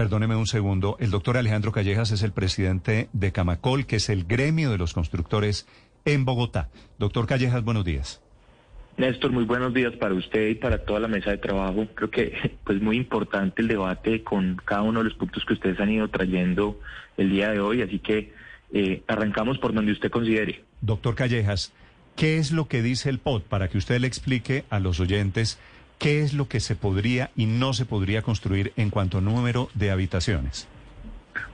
Perdóneme un segundo. El doctor Alejandro Callejas es el presidente de Camacol, que es el gremio de los constructores en Bogotá. Doctor Callejas, buenos días. Néstor, muy buenos días para usted y para toda la mesa de trabajo. Creo que pues muy importante el debate con cada uno de los puntos que ustedes han ido trayendo el día de hoy, así que eh, arrancamos por donde usted considere. Doctor Callejas, ¿qué es lo que dice el POT para que usted le explique a los oyentes qué es lo que se podría y no se podría construir en cuanto a número de habitaciones?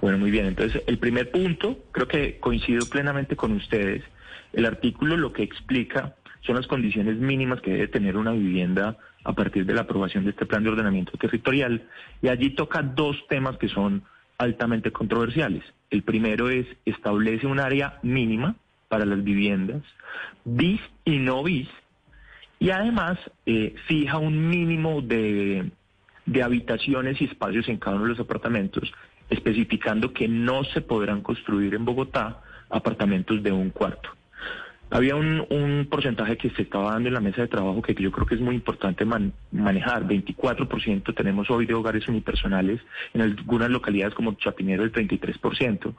Bueno, muy bien. Entonces, el primer punto, creo que coincido plenamente con ustedes. El artículo lo que explica son las condiciones mínimas que debe tener una vivienda a partir de la aprobación de este plan de ordenamiento territorial. Y allí toca dos temas que son altamente controversiales. El primero es establece un área mínima para las viviendas, bis y no bis, y además eh, fija un mínimo de, de habitaciones y espacios en cada uno de los apartamentos, especificando que no se podrán construir en Bogotá apartamentos de un cuarto. Había un, porcentaje que se estaba dando en la mesa de trabajo que yo creo que es muy importante manejar. 24% tenemos hoy de hogares unipersonales, en algunas localidades como Chapinero el 33%.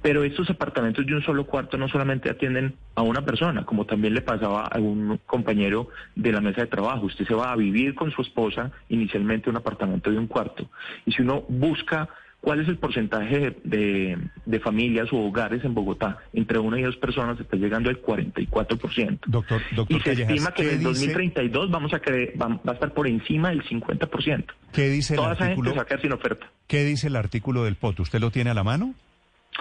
Pero estos apartamentos de un solo cuarto no solamente atienden a una persona, como también le pasaba a un compañero de la mesa de trabajo. Usted se va a vivir con su esposa inicialmente un apartamento de un cuarto. Y si uno busca ¿Cuál es el porcentaje de, familias o hogares en Bogotá? Entre una y dos personas está llegando al 44%. Doctor, doctor y se estima que en el 2032 vamos a, va, a estar por encima del 50%. ¿Qué dice el Toda artículo? esa gente sin oferta. ¿Qué dice el artículo del POT? ¿Usted lo tiene a la mano?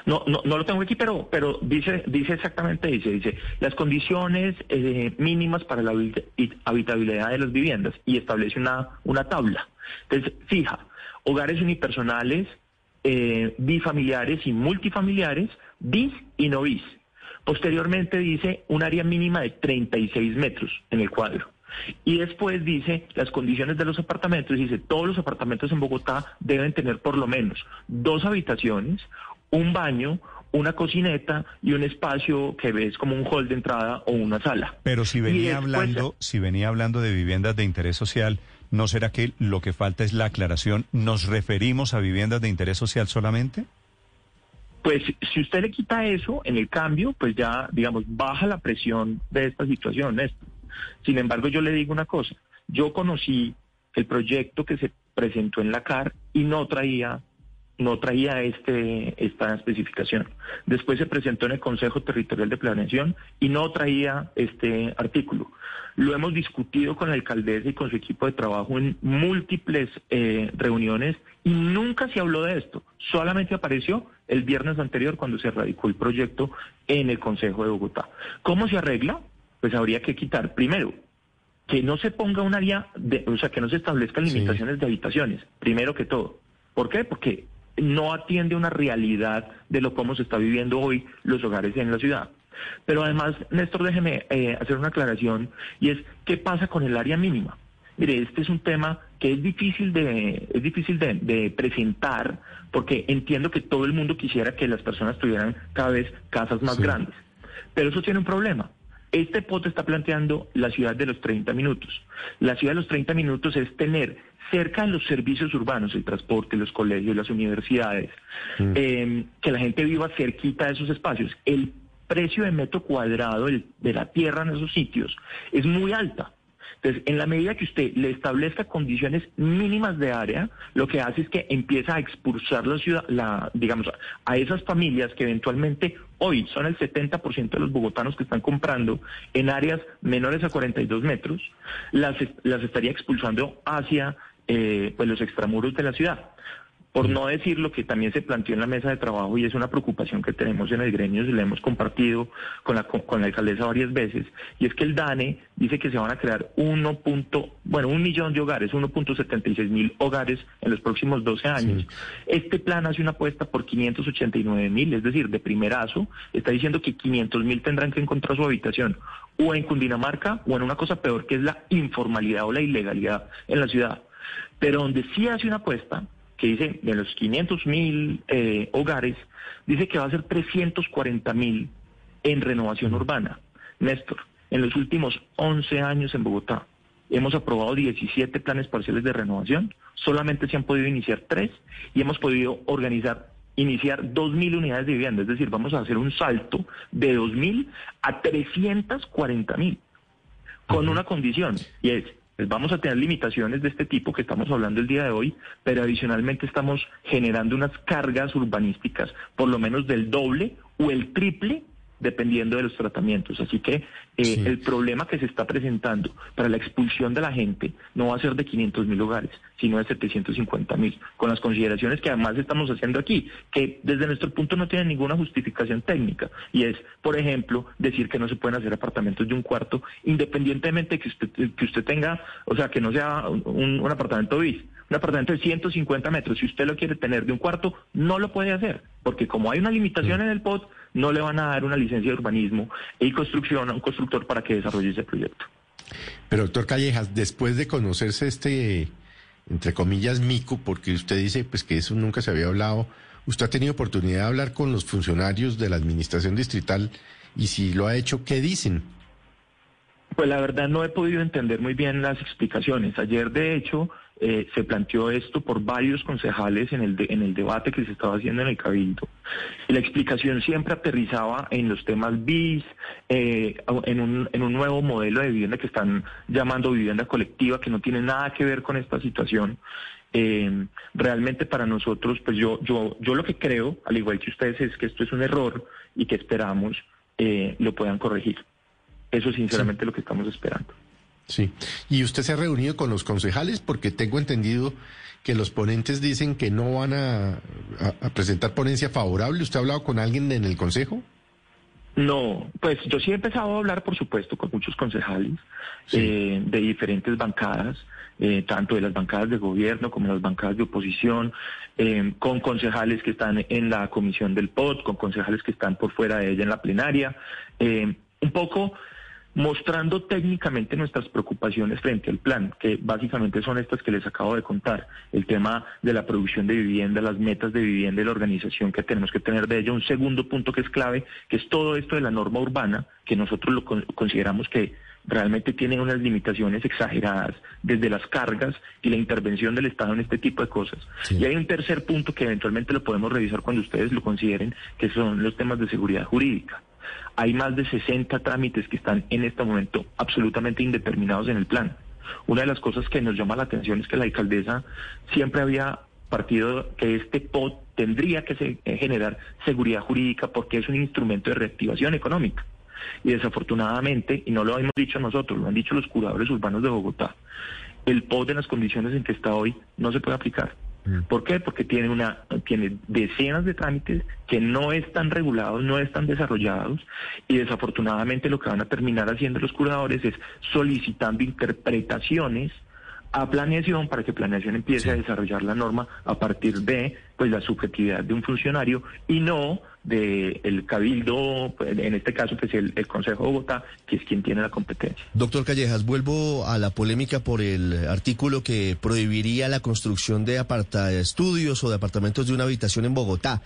No, no, no lo tengo aquí, pero, pero dice, dice exactamente, dice, dice, las condiciones eh, mínimas para la habitabilidad de las viviendas y establece una, una tabla. Entonces, fija, hogares unipersonales, eh, bifamiliares y multifamiliares, bis y no bis. Posteriormente dice un área mínima de 36 metros en el cuadro. Y después dice las condiciones de los apartamentos, dice todos los apartamentos en Bogotá deben tener por lo menos dos habitaciones, un baño, una cocineta y un espacio que ves como un hall de entrada o una sala. Pero si venía hablando, si venía hablando de viviendas de interés social, ¿no será que lo que falta es la aclaración? ¿Nos referimos a viviendas de interés social solamente? Pues si usted le quita eso en el cambio, pues ya, digamos, baja la presión de esta situación, Sin embargo, yo le digo una cosa, yo conocí el proyecto que se presentó en la CAR y no traía no traía este, esta especificación. Después se presentó en el Consejo Territorial de Planeación y no traía este artículo. Lo hemos discutido con la alcaldesa y con su equipo de trabajo en múltiples eh, reuniones y nunca se habló de esto. Solamente apareció el viernes anterior cuando se radicó el proyecto en el Consejo de Bogotá. ¿Cómo se arregla? Pues habría que quitar, primero, que no se ponga un área, de, o sea, que no se establezcan limitaciones de habitaciones, primero que todo. ¿Por qué? Porque no atiende una realidad de lo cómo se está viviendo hoy los hogares en la ciudad. Pero además, Néstor, déjeme eh, hacer una aclaración y es, ¿qué pasa con el área mínima? Mire, este es un tema que es difícil de, es difícil de, presentar porque entiendo que todo el mundo quisiera que las personas tuvieran cada vez casas más grandes. Pero eso tiene un problema. Este pote está planteando la ciudad de los 30 minutos. La ciudad de los 30 minutos es tener cerca de los servicios urbanos, el transporte, los colegios, las universidades, mm. eh, que la gente viva cerquita de esos espacios. El precio de metro cuadrado de la tierra en esos sitios es muy alta. Entonces, en la medida que usted le establezca condiciones mínimas de área, lo que hace es que empieza a expulsar la ciudad, la, digamos, a esas familias que eventualmente hoy son el 70% de los bogotanos que están comprando en áreas menores a 42 metros, las, las estaría expulsando hacia eh, pues los extramuros de la ciudad. Por no decir lo que también se planteó en la mesa de trabajo y es una preocupación que tenemos en el gremio, y la hemos compartido con la, con la alcaldesa varias veces, y es que el DANE dice que se van a crear 1. bueno, un millón de hogares, 1.76 mil hogares en los próximos 12 años. Este plan hace una apuesta por 589 mil, es decir, de primerazo, está diciendo que 500 mil tendrán que encontrar su habitación o en Cundinamarca o en una cosa peor que es la informalidad o la ilegalidad en la ciudad. Pero donde sí hace una apuesta que dice de los 500 mil eh, hogares, dice que va a ser 340 mil en renovación urbana. Néstor, en los últimos 11 años en Bogotá hemos aprobado 17 planes parciales de renovación, solamente se han podido iniciar tres y hemos podido organizar iniciar 2.000 unidades de vivienda, es decir, vamos a hacer un salto de 2.000 a 340.000, con una condición, y es, pues vamos a tener limitaciones de este tipo que estamos hablando el día de hoy, pero adicionalmente estamos generando unas cargas urbanísticas por lo menos del doble o el triple dependiendo de los tratamientos. Así que eh, el problema que se está presentando para la expulsión de la gente no va a ser de 500 mil hogares, sino de 750 mil, con las consideraciones que además estamos haciendo aquí, que desde nuestro punto no tienen ninguna justificación técnica. Y es, por ejemplo, decir que no se pueden hacer apartamentos de un cuarto, independientemente que usted, que usted tenga, o sea, que no sea un, un apartamento bis un apartamento de 150 metros, si usted lo quiere tener de un cuarto, no lo puede hacer, porque como hay una limitación en el POT, no le van a dar una licencia de urbanismo y construcción a un constructor para que desarrolle ese proyecto. Pero doctor Callejas, después de conocerse este, entre comillas, mico, porque usted dice pues que eso nunca se había hablado, ¿usted ha tenido oportunidad de hablar con los funcionarios de la administración distrital y si lo ha hecho, qué dicen? Pues la verdad no he podido entender muy bien las explicaciones. Ayer, de hecho, eh, se planteó esto por varios concejales en el, en el debate que se estaba haciendo en el Cabildo. Y la explicación siempre aterrizaba en los temas BIS, eh, en, un, en un nuevo modelo de vivienda que están llamando vivienda colectiva, que no tiene nada que ver con esta situación. Eh, realmente para nosotros, pues yo, yo, yo lo que creo, al igual que ustedes, es que esto es un error y que esperamos lo puedan corregir. Eso es sinceramente lo que estamos esperando. Sí. ¿Y usted se ha reunido con los concejales? Porque tengo entendido que los ponentes dicen que no van a, presentar ponencia favorable. ¿Usted ha hablado con alguien en el consejo? No, pues yo sí he empezado a hablar, por supuesto, con muchos concejales eh, de diferentes bancadas, eh, tanto de las bancadas de gobierno como las bancadas de oposición, eh, con concejales que están en la comisión del POT, con concejales que están por fuera de ella en la plenaria. un poco mostrando técnicamente nuestras preocupaciones frente al plan, que básicamente son estas que les acabo de contar, el tema de la producción de vivienda, las metas de vivienda y la organización que tenemos que tener de ella. Un segundo punto que es clave, que es todo esto de la norma urbana, que nosotros lo consideramos que realmente tiene unas limitaciones exageradas desde las cargas y la intervención del Estado en este tipo de cosas. Y hay un tercer punto que eventualmente lo podemos revisar cuando ustedes lo consideren, que son los temas de seguridad jurídica. Hay más de 60 trámites que están en este momento absolutamente indeterminados en el plan. Una de las cosas que nos llama la atención es que la alcaldesa siempre había partido que este POT tendría que eh, generar seguridad jurídica porque es un instrumento de reactivación económica. Y desafortunadamente, y no lo hemos dicho nosotros, lo han dicho los curadores urbanos de Bogotá, el POT en las condiciones en que está hoy no se puede aplicar. Mm. ¿Por qué? Porque tiene, una, tiene decenas de trámites que no están regulados, no están desarrollados y desafortunadamente lo que van a terminar haciendo los curadores es solicitando interpretaciones a planeación para que planeación empiece a desarrollar la norma a partir de pues la subjetividad de un funcionario y no del el cabildo, pues, en este caso pues el, el, Consejo de Bogotá, que es quien tiene la competencia. Doctor Callejas, vuelvo a la polémica por el artículo que prohibiría la construcción de aparta estudios o de apartamentos de una habitación en Bogotá.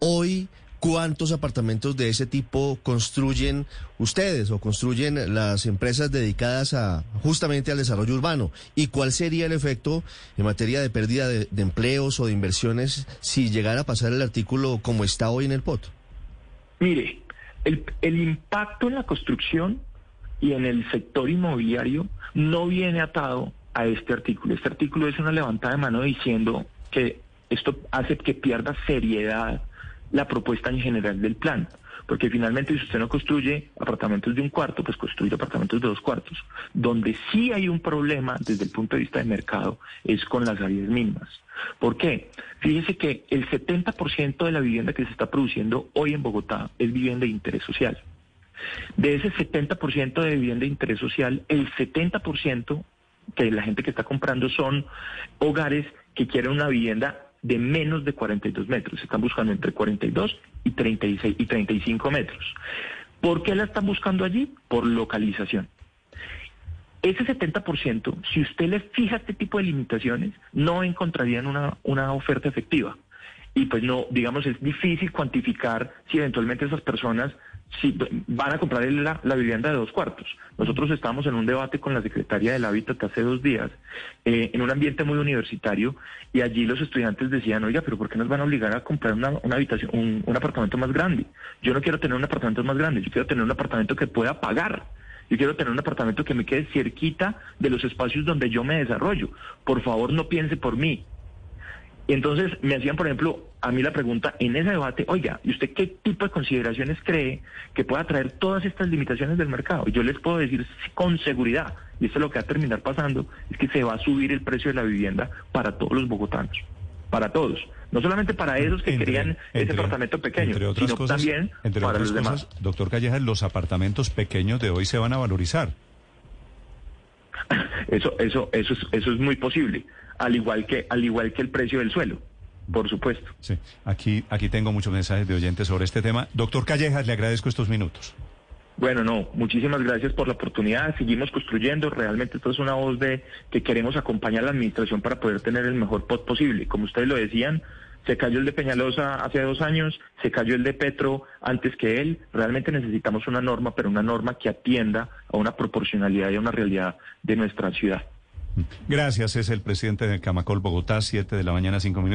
Hoy ¿Cuántos apartamentos de ese tipo construyen ustedes o construyen las empresas dedicadas a justamente al desarrollo urbano? ¿Y cuál sería el efecto en materia de pérdida de, empleos o de inversiones si llegara a pasar el artículo como está hoy en el POT? Mire, el, el impacto en la construcción y en el sector inmobiliario no viene atado a este artículo. Este artículo es una levantada de mano diciendo que esto hace que pierda seriedad la propuesta en general del plan. Porque finalmente si usted no construye apartamentos de un cuarto, pues construye apartamentos de dos cuartos. Donde sí hay un problema desde el punto de vista de mercado es con las áreas mismas. ¿Por qué? Fíjese que el 70% de la vivienda que se está produciendo hoy en Bogotá es vivienda de interés social. De ese 70% de vivienda de interés social, el 70% que la gente que está comprando son hogares que quieren una vivienda de menos de 42 metros. Están buscando entre 42 y 36 y 35 metros. ¿Por qué la están buscando allí? Por localización. Ese 70%, si usted le fija este tipo de limitaciones, no encontrarían una, una oferta efectiva. Y pues no, digamos, es difícil cuantificar si eventualmente esas personas si van a comprar la, la, vivienda de dos cuartos. Nosotros estábamos en un debate con la Secretaría del Hábitat hace dos días, eh, en un ambiente muy universitario, y allí los estudiantes decían, oiga, pero ¿por qué nos van a obligar a comprar una, una habitación, un, un, apartamento más grande? Yo no quiero tener un apartamento más grande, yo quiero tener un apartamento que pueda pagar. Yo quiero tener un apartamento que me quede cerquita de los espacios donde yo me desarrollo. Por favor, no piense por mí, entonces me hacían, por ejemplo, a mí la pregunta en ese debate, oiga, ¿y usted qué tipo de consideraciones cree que pueda traer todas estas limitaciones del mercado? Y yo les puedo decir con seguridad, y esto es lo que va a terminar pasando, es que se va a subir el precio de la vivienda para todos los bogotanos, para todos. No solamente para esos que querían ese apartamento pequeño, sino también para los demás. Doctor Calleja, los apartamentos pequeños de hoy se van a valorizar. Eso, eso, eso, es, eso es muy posible al igual que, al igual que el precio del suelo. Por supuesto. Sí, aquí, aquí tengo muchos mensajes de oyentes sobre este tema. Doctor Callejas, le agradezco estos minutos. Bueno, no, muchísimas gracias por la oportunidad. Seguimos construyendo. Realmente esto es una voz de que queremos acompañar a la administración para poder tener el mejor POT posible. Como ustedes lo decían, se cayó el de Peñalosa hace dos años, se cayó el de Petro antes que él. Realmente necesitamos una norma, pero una norma que atienda a una proporcionalidad y a una realidad de nuestra ciudad. Gracias, es el presidente de Camacol Bogotá, 7 de la mañana, 5 minutos.